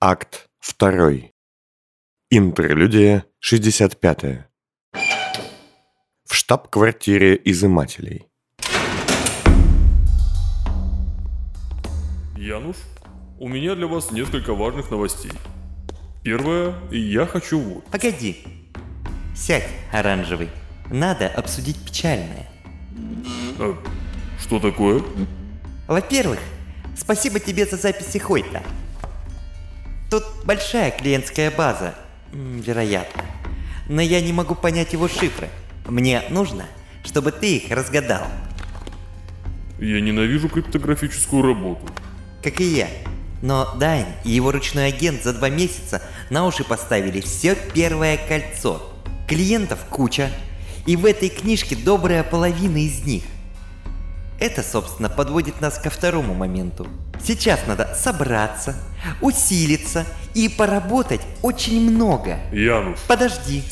Акт 2. Интерлюдия 65. В штаб-квартире изымателей. Януш, у меня для вас несколько важных новостей. Первое, я хочу вот. Погоди. Сядь, оранжевый. Надо обсудить печальное. А, что такое? Во-первых, спасибо тебе за записи Хойта. Тут большая клиентская база, вероятно. Но я не могу понять его шифры. Мне нужно, чтобы ты их разгадал, Я ненавижу криптографическую работу. как и я. Но Дайн и его ручной агент за два месяца на уши поставили все первое кольцо. Клиентов куча, и в этой книжке добрая половина из них. Это, собственно, подводит нас ко второму моменту. Сейчас надо собраться, усилиться и поработать очень много. Януш, Подожди.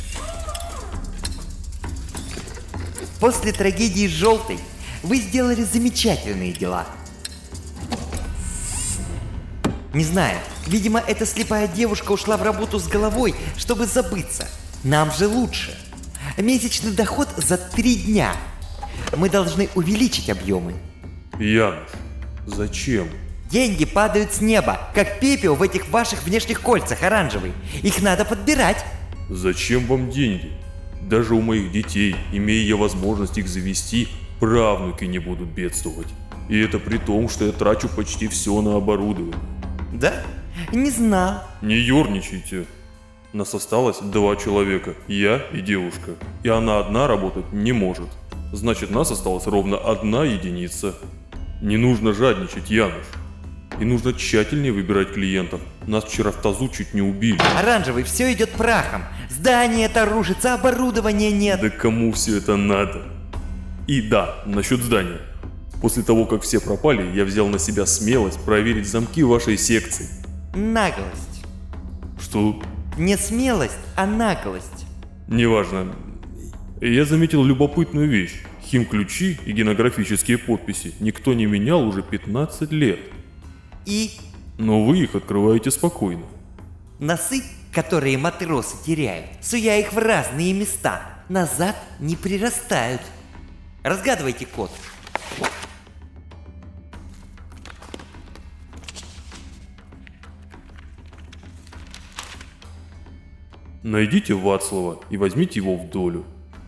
После трагедии с Желтой вы сделали замечательные дела. Не знаю, видимо, эта слепая девушка ушла в работу с головой, чтобы забыться. Нам же лучше. Месячный доход за три дня. Мы должны увеличить объемы. Януш, зачем? Деньги падают с неба, как пепел в этих ваших внешних кольцах оранжевый. Их надо подбирать. Зачем вам деньги? Даже у моих детей, имея я возможность их завести, правнуки не будут бедствовать. И это при том, что я трачу почти все на оборудование. Да? Не знал. Не ерничайте. Нас осталось два человека, я и девушка. И она одна работать не может. Значит, нас осталась ровно одна единица. Не нужно жадничать, Януш. И нужно тщательнее выбирать клиентов. Нас вчера в тазу чуть не убили. Оранжевый, все идет прахом. Здание это рушится, оборудования нет. Да кому все это надо? И да, насчет здания. После того, как все пропали, я взял на себя смелость проверить замки вашей секции. Наглость. Что Не смелость, а наглость. Неважно. Я заметил любопытную вещь. Хим-ключи и генографические подписи никто не менял уже 15 лет. И Но вы их открываете спокойно. носы, которые матросы теряют, суя их в разные места, назад не прирастают. Разгадывайте код. Найдите Вацлава и возьмите его в долю.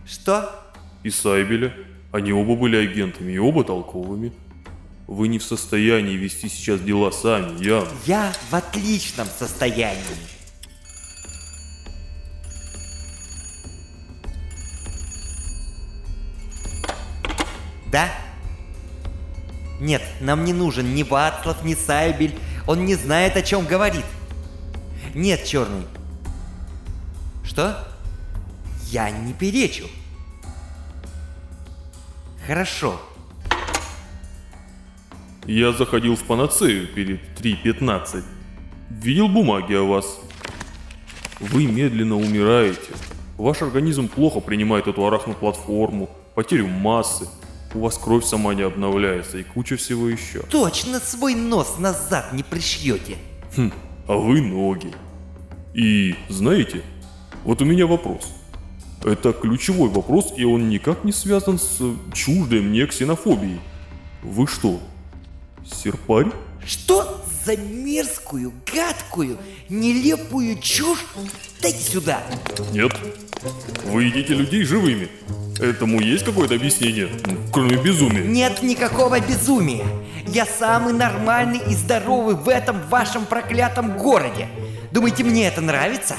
Что? И Сайбеля. Они оба были агентами и оба толковыми. Вы не в состоянии вести сейчас дела сами, я. Я в отличном состоянии. Да? Нет, нам не нужен ни Вацлав, ни Сайбель. Он не знает, о чем говорит. Нет, черный. Что? Я не перечу. Хорошо. Я заходил в панацею перед 3.15. Видел бумаги о вас. Вы медленно умираете. Ваш организм плохо принимает эту арахноплатформу, потерю массы. У вас кровь сама не обновляется и куча всего еще. Точно свой нос назад не пришьете. Хм, а вы ноги. И знаете, вот у меня вопрос. Это ключевой вопрос, и он никак не связан с чуждой мне ксенофобией. Вы что, серпарь? Что за мерзкую, гадкую, нелепую чушь? Дайте сюда. Нет. Вы едите людей живыми. Этому есть какое-то объяснение, м, кроме безумия? Нет никакого безумия. Я самый нормальный и здоровый в этом вашем проклятом городе. Думаете, мне это нравится?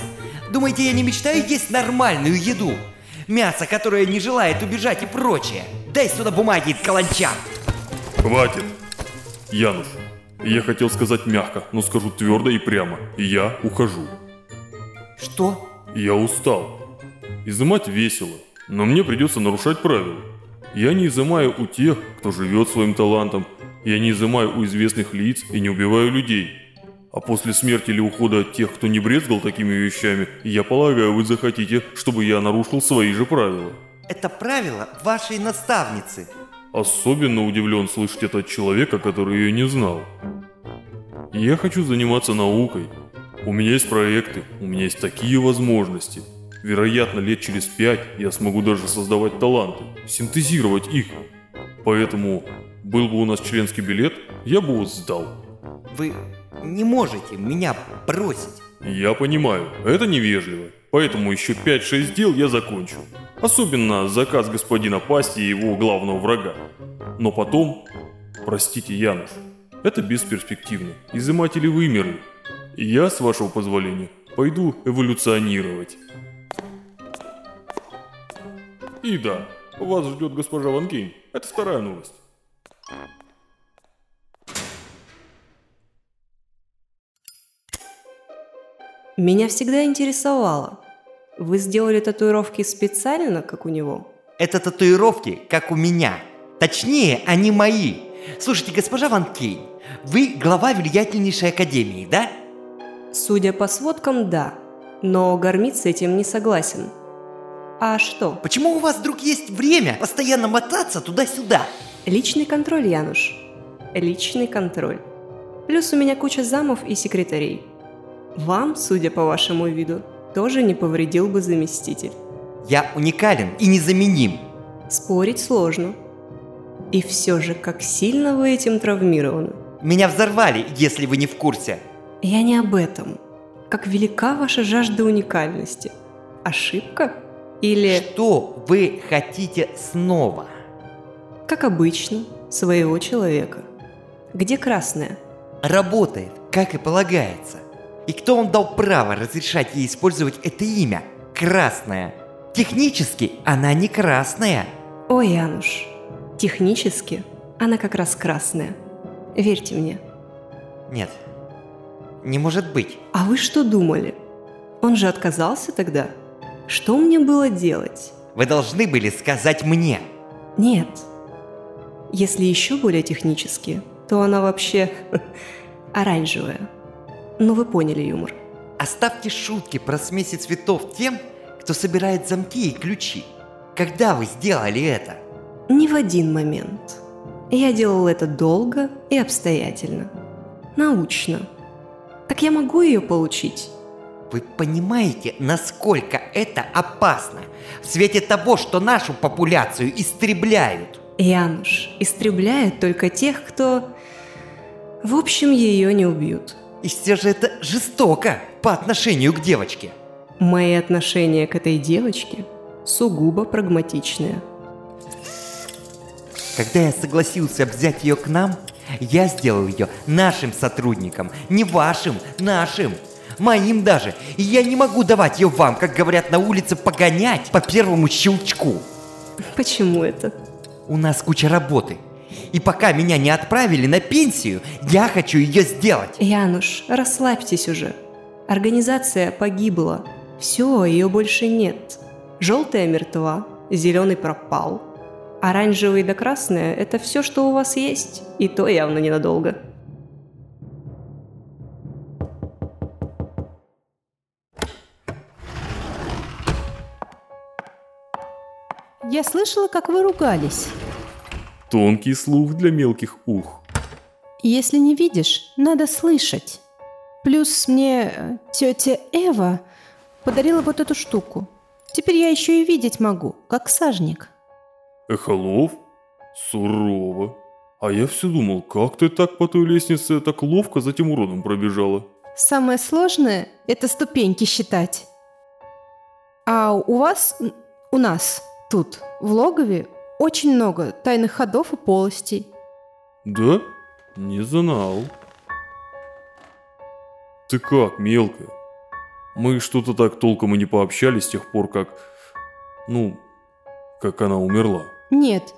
Думаете, я не мечтаю есть нормальную еду? Мясо, которое не желает убежать и прочее. Дай сюда бумаги, каланча. Хватит. Януш, я хотел сказать мягко, но скажу твердо и прямо. Я ухожу. Что? Я устал. Изымать весело, но мне придется нарушать правила. Я не изымаю у тех, кто живет своим талантом. Я не изымаю у известных лиц и не убиваю людей. А после смерти или ухода тех, кто не брезгал такими вещами, я полагаю, вы захотите, чтобы я нарушил свои же правила. Это правило вашей наставницы. Особенно удивлен слышать это от человека, который ее не знал. Я хочу заниматься наукой. У меня есть проекты, у меня есть такие возможности. Вероятно, лет через пять я смогу даже создавать таланты, синтезировать их. Поэтому, был бы у нас членский билет, я бы его сдал. Вы не можете меня бросить. Я понимаю, это невежливо. Поэтому еще 5-6 дел я закончу. Особенно заказ господина Пасти и его главного врага. Но потом, простите, Януш, это бесперспективно. Изыматели вымерли. Я, с вашего позволения, пойду эволюционировать. И да, вас ждет госпожа Ван Кейн. Это вторая новость. Меня всегда интересовало. Вы сделали татуировки специально, как у него? Это татуировки, как у меня. Точнее, они мои. Слушайте, госпожа Ван Кейн, вы глава влиятельнейшей академии, да? Судя по сводкам, да. Но Гармит с этим не согласен. А что? Почему у вас вдруг есть время постоянно мотаться туда-сюда? Личный контроль, Януш. Личный контроль. Плюс у меня куча замов и секретарей. Вам, судя по вашему виду, тоже не повредил бы заместитель. Я уникален и незаменим. Спорить сложно. И все же, как сильно вы этим травмированы. Меня взорвали, если вы не в курсе. Я не об этом. Как велика ваша жажда уникальности? Ошибка? Или, Что вы хотите снова? как обычно, своего человека? Где красная? Работает, как и полагается. И кто вам дал право разрешать ей использовать это имя? Красная. Технически она не красная. Ой, Януш, технически она как раз красная. Верьте мне. Нет, не может быть. А вы что думали? Он же отказался тогда? Что мне было делать? Вы должны были сказать мне. Нет. Если еще более технически, то она вообще оранжевая. Ну вы поняли юмор. Оставьте шутки про смеси цветов тем, кто собирает замки и ключи. Когда вы сделали это? Не в один момент. Я делал это долго и обстоятельно. Научно. Так я могу ее получить? Вы понимаете, насколько это опасно? В свете того, что нашу популяцию истребляют. Януш истребляет только тех, кто... В общем, ее не убьют. И все же это жестоко по отношению к девочке. Мои отношения к этой девочке сугубо прагматичные. Когда я согласился взять ее к нам, я сделал ее нашим сотрудником, не вашим, нашим, моим даже. И я не могу давать ее вам, как говорят на улице, погонять по первому щелчку. Почему это? У нас куча работы. И пока меня не отправили на пенсию, я хочу ее сделать. Януш, расслабьтесь уже. Организация погибла. Все, ее больше нет. Желтая мертва, зеленый пропал. Оранжевый да красная – это все, что у вас есть. И то явно ненадолго. Я слышала, как вы ругались. Тонкий слух для мелких ух. Если не видишь, надо слышать. Плюс мне э, тетя Эва подарила вот эту штуку. Теперь я еще и видеть могу, как сажник. Эхолов? Сурово. А я все думал, как ты так по той лестнице так ловко за тем уродом пробежала? Самое сложное – это ступеньки считать. А у вас, у нас тут, в логове, очень много тайных ходов и полостей. Да? Не знал. Ты как, мелкая? Мы что-то так толком и не пообщались с тех пор, как... Ну, как она умерла. Нет,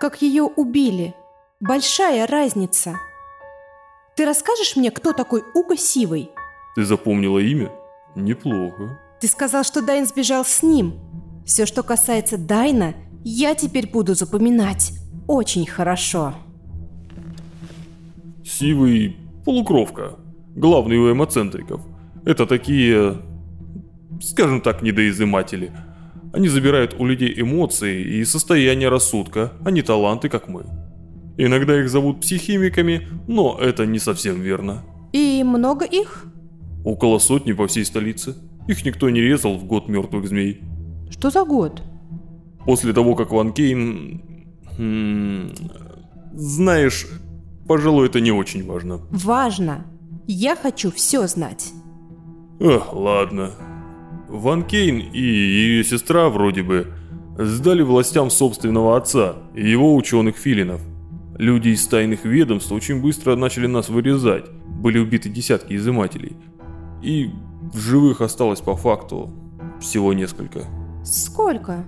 как ее убили. Большая разница. Ты расскажешь мне, кто такой Уго Сивый? Ты запомнила имя? Неплохо. Ты сказал, что Дайн сбежал с ним. Все, что касается Дайна, я теперь буду запоминать. Очень хорошо. Сивый полукровка. Главный у эмоцентриков. Это такие, скажем так, недоизыматели. Они забирают у людей эмоции и состояние рассудка, а не таланты, как мы. Иногда их зовут психимиками, но это не совсем верно. И много их? Около сотни по всей столице. Их никто не резал в год мертвых змей. Что за год? После того, как Ван Кейн... Знаешь, пожалуй, это не очень важно. Важно. Я хочу все знать. Эх, ладно. Ван Кейн и ее сестра вроде бы сдали властям собственного отца и его ученых филинов. Люди из тайных ведомств очень быстро начали нас вырезать. Были убиты десятки изымателей. И в живых осталось по факту всего несколько. Сколько?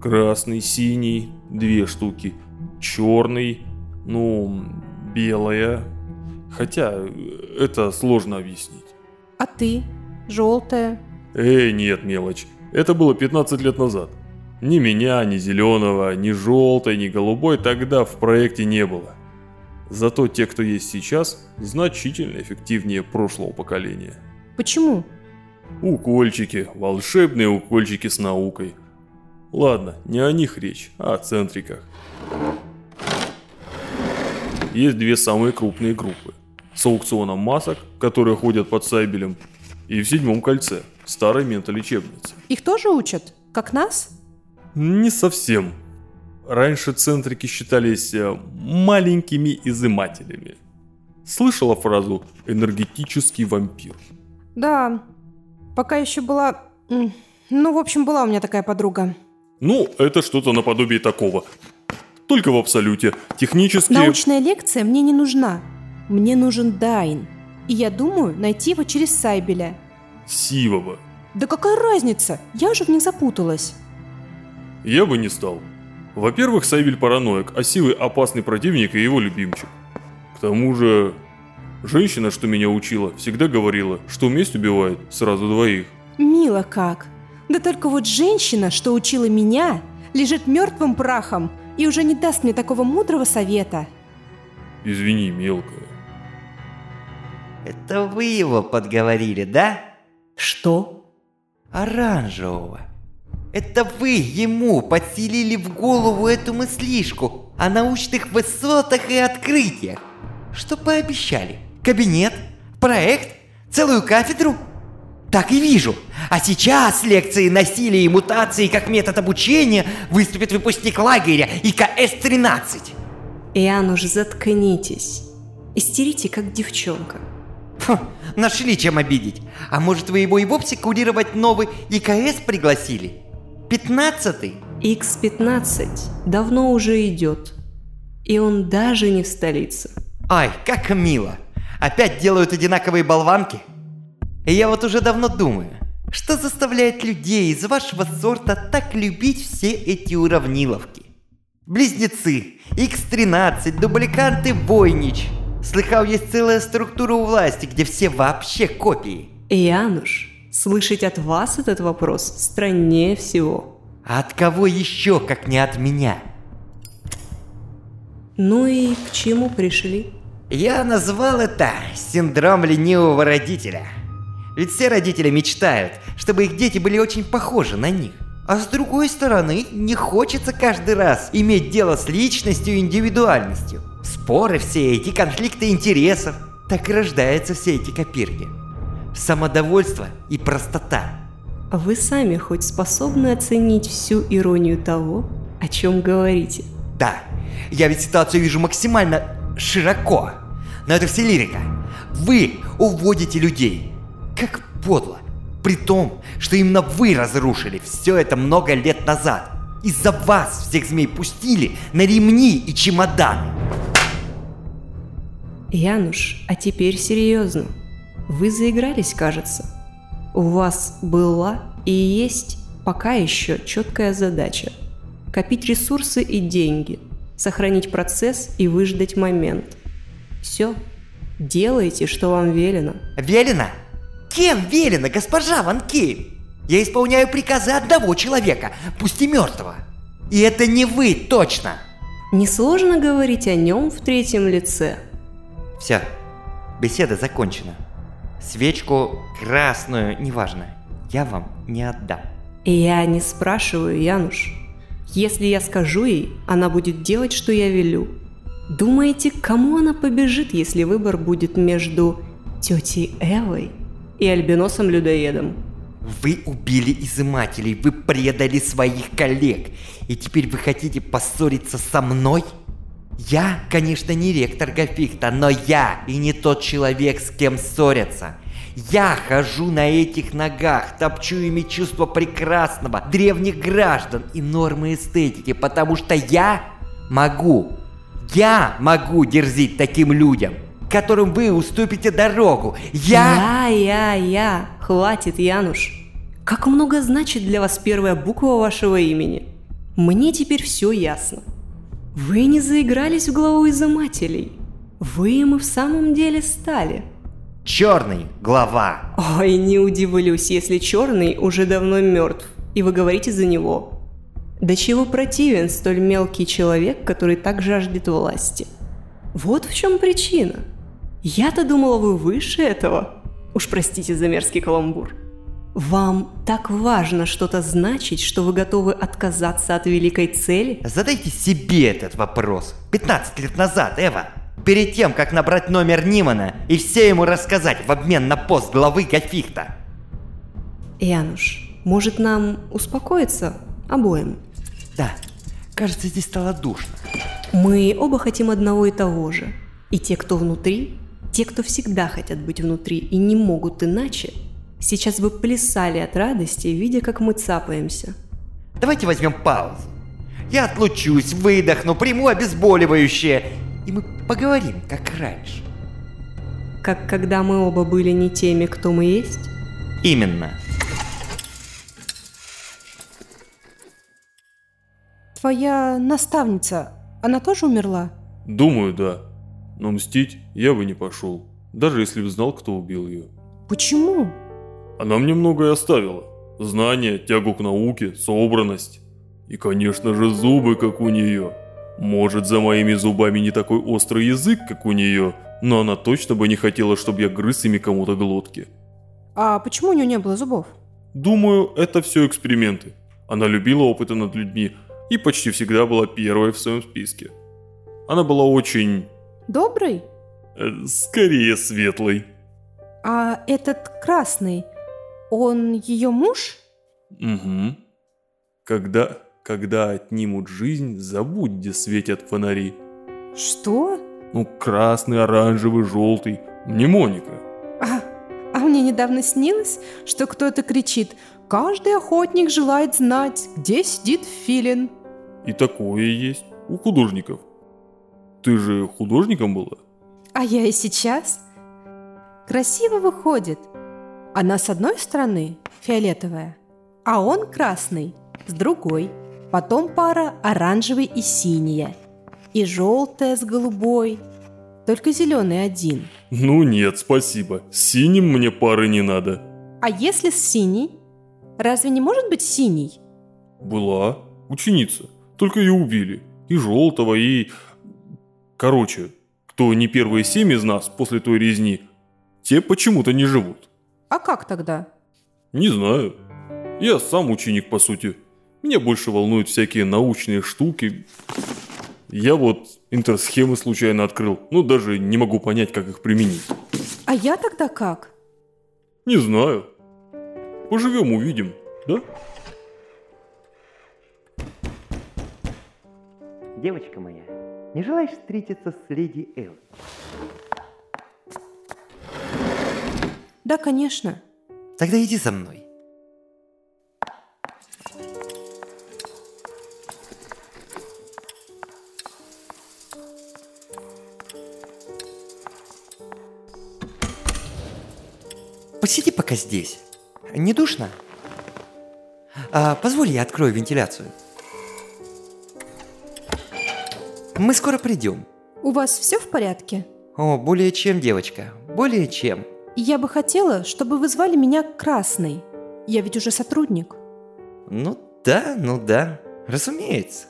Красный, синий, две штуки. Черный, ну, белая. Хотя это сложно объяснить. А ты? Желтая? Эй, нет, мелочь. Это было 15 лет назад. Ни меня, ни зеленого, ни желтой, ни голубой тогда в проекте не было. Зато те, кто есть сейчас, значительно эффективнее прошлого поколения. Почему? Укольчики, волшебные укольчики с наукой. Ладно, не о них речь, а о центриках. Есть две самые крупные группы. С аукционом масок, которые ходят под Сайбелем, и в седьмом кольце, старой ментолечебницы. Их тоже учат? Как нас? Не совсем. Раньше центрики считались э, маленькими изымателями. Слышала фразу «энергетический вампир»? Да. Пока еще была... Ну, в общем, была у меня такая подруга. Ну, это что-то наподобие такого. Только в абсолюте. Технически... Научная лекция мне не нужна. Мне нужен Дайн. И я думаю найти его через Сайбеля. Сивого. Да какая разница? Я уже в них запуталась. Я бы не стал. Во-первых, Сайбель параноик, а Сивый опасный противник и его любимчик. К тому же, женщина, что меня учила, всегда говорила, что месть убивает сразу двоих. Мило как. Да только вот женщина, что учила меня, лежит мертвым прахом и уже не даст мне такого мудрого совета. Извини, мелкая. Это вы его подговорили, да? Что? Оранжевого. Это вы ему подселили в голову эту мыслишку о научных высотах и открытиях. Что пообещали? Кабинет? Проект? Целую кафедру? Так и вижу. А сейчас лекции насилия и мутации как метод обучения выступит выпускник лагеря ИКС-13. Иануш, заткнитесь. Истерите, как девчонка. Фу, нашли чем обидеть. А может вы его и вовсе курировать новый ИКС пригласили? Пятнадцатый? X15 давно уже идет. И он даже не в столице. Ай, как мило. Опять делают одинаковые болванки? И я вот уже давно думаю, что заставляет людей из вашего сорта так любить все эти уравниловки? Близнецы, X13, дубликанты Войнич. Слыхал, есть целая структура у власти, где все вообще копии. Иануш, слышать от вас этот вопрос страннее всего. А от кого еще, как не от меня? Ну и к чему пришли? Я назвал это синдром ленивого родителя. Ведь все родители мечтают, чтобы их дети были очень похожи на них. А с другой стороны, не хочется каждый раз иметь дело с личностью и индивидуальностью. Споры все эти, конфликты интересов. Так и рождаются все эти копирки. Самодовольство и простота. Вы сами хоть способны оценить всю иронию того, о чем говорите? Да, я ведь ситуацию вижу максимально широко. Но это все лирика. Вы уводите людей. Как подло. При том, что именно вы разрушили все это много лет назад. Из-за вас всех змей пустили на ремни и чемоданы. Януш, а теперь серьезно. Вы заигрались, кажется. У вас была и есть пока еще четкая задача. Копить ресурсы и деньги, сохранить процесс и выждать момент. Все. Делайте, что вам велено. Велено? Кем велено, госпожа Ван Кейн? Я исполняю приказы одного человека, пусть и мертвого. И это не вы, точно. Несложно говорить о нем в третьем лице. Все, беседа закончена. Свечку красную, неважно, я вам не отдам. Я не спрашиваю, Януш. Если я скажу ей, она будет делать, что я велю. Думаете, кому она побежит, если выбор будет между тетей Эвой и альбиносом-людоедом. Вы убили изымателей, вы предали своих коллег, и теперь вы хотите поссориться со мной? Я, конечно, не ректор Гафихта, но я и не тот человек, с кем ссорятся. Я хожу на этих ногах, топчу ими чувство прекрасного, древних граждан и нормы эстетики, потому что я могу. Я могу дерзить таким людям, которым вы уступите дорогу. Я... Я, я, я. Хватит, Януш. Как много значит для вас первая буква вашего имени? Мне теперь все ясно. Вы не заигрались в главу изымателей. Вы им и в самом деле стали. Черный глава. Ой, не удивлюсь, если черный уже давно мертв, и вы говорите за него. До чего противен столь мелкий человек, который так жаждет власти? Вот в чем причина. Я-то думала, вы выше этого. Уж простите за мерзкий каламбур. Вам так важно что-то значить, что вы готовы отказаться от великой цели? Задайте себе этот вопрос. 15 лет назад, Эва. Перед тем, как набрать номер Нимана и все ему рассказать в обмен на пост главы Гафихта. Януш, может нам успокоиться обоим? Да, кажется, здесь стало душно. Мы оба хотим одного и того же. И те, кто внутри, те, кто всегда хотят быть внутри и не могут иначе, сейчас бы плясали от радости, видя, как мы цапаемся. Давайте возьмем паузу. Я отлучусь, выдохну, приму обезболивающее, и мы поговорим, как раньше. Как когда мы оба были не теми, кто мы есть? Именно. Твоя наставница, она тоже умерла? Думаю, да. Но мстить я бы не пошел, даже если бы знал, кто убил ее. Почему? Она мне многое оставила. Знания, тягу к науке, собранность. И, конечно же, зубы, как у нее. Может, за моими зубами не такой острый язык, как у нее, но она точно бы не хотела, чтобы я грыз ими кому-то глотки. А почему у нее не было зубов? Думаю, это все эксперименты. Она любила опыты над людьми и почти всегда была первой в своем списке. Она была очень... Добрый? Э, скорее светлой. А этот красный, он ее муж? Угу. Когда, когда отнимут жизнь, забудь, где светят фонари. Что? Ну, красный, оранжевый, желтый. Мнемоника. А, а мне недавно снилось, что кто-то кричит «Каждый охотник желает знать, где сидит филин». И такое есть у художников. Ты же художником была? А я и сейчас. Красиво выходит. Она с одной стороны фиолетовая, а он красный с другой. Потом пара оранжевый и синяя. И желтая с голубой. Только зеленый один. Ну нет, спасибо. С синим мне пары не надо. А если с синей? Разве не может быть синий? Была ученица. Только ее убили. И желтого, и... Короче, кто не первые семь из нас после той резни, те почему-то не живут. А как тогда? Не знаю. Я сам ученик, по сути. Меня больше волнуют всякие научные штуки. Я вот интерсхемы случайно открыл, но даже не могу понять, как их применить. А я тогда как? Не знаю. Поживем, увидим, да? Девочка моя, не желаешь встретиться с леди Эл? Да, конечно. Тогда иди за мной. Посиди пока здесь. Не душно? А, позволь, я открою вентиляцию. Мы скоро придем. У вас все в порядке? О, более чем, девочка. Более чем. Я бы хотела, чтобы вы звали меня Красный. Я ведь уже сотрудник. Ну да, ну да. Разумеется.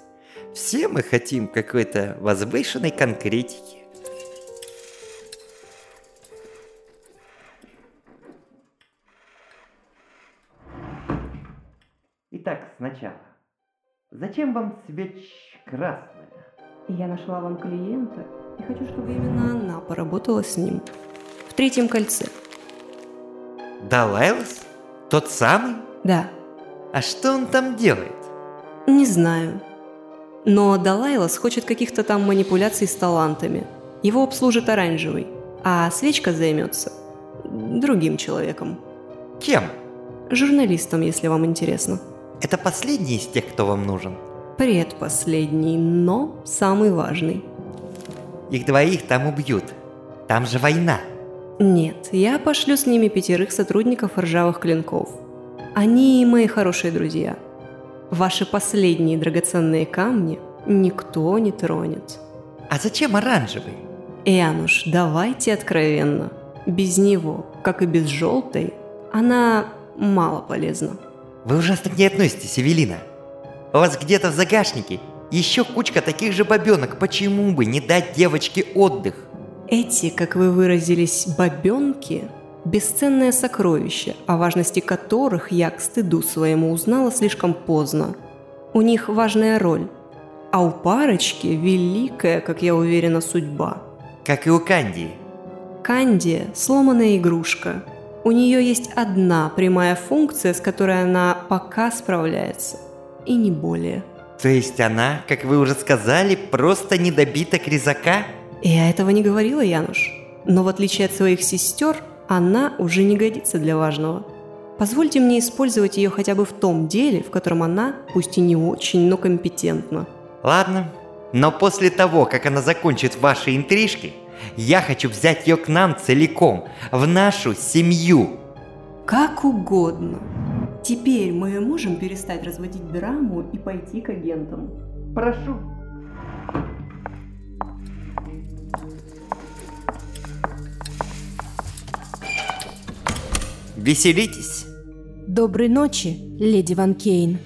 Все мы хотим какой-то возвышенной конкретики. Итак, сначала. Зачем вам свеч Я нашла вам клиента и хочу, чтобы именно она поработала с ним. В третьем кольце. Далайлас? Тот самый? Да, А что он там делает? не знаю. Но Далайлас хочет каких-то там манипуляций с талантами. Его обслужит оранжевый, а свечка займется другим человеком. Кем? Журналистом, если вам интересно. Это последний из тех, кто вам нужен? Предпоследний, но самый важный. Их двоих там убьют. Там же война. Нет, я пошлю с ними пятерых сотрудников ржавых клинков. Они мои хорошие друзья. Ваши последние драгоценные камни никто не тронет. А зачем оранжевый? Януш, давайте откровенно. Без него, как и без желтой, она мало полезна. Вы ужасно к ней относитесь, Эвелина. У вас где-то в загашнике еще кучка таких же бабенок. Почему бы не дать девочке отдых? Эти, как вы выразились, бабенки – бесценное сокровище, о важности которых я к стыду своему узнала слишком поздно. У них важная роль, а у парочки великая, как я уверена, судьба. Как и у Кандии. Кандия – сломанная игрушка. У нее есть одна прямая функция, с которой она пока справляется. И не более. То есть она, как вы уже сказали, просто недобиток резака? Я этого не говорила, Януш. Но в отличие от своих сестер, она уже не годится для важного. Позвольте мне использовать ее хотя бы в том деле, в котором она, пусть и не очень, но компетентна. Ладно. Но после того, как она закончит ваши интрижки, я хочу взять ее к нам целиком, в нашу семью. Как угодно. Теперь мы можем перестать разводить драму и пойти к агентам. Прошу. Веселитесь. Доброй ночи, леди Ван Кейн.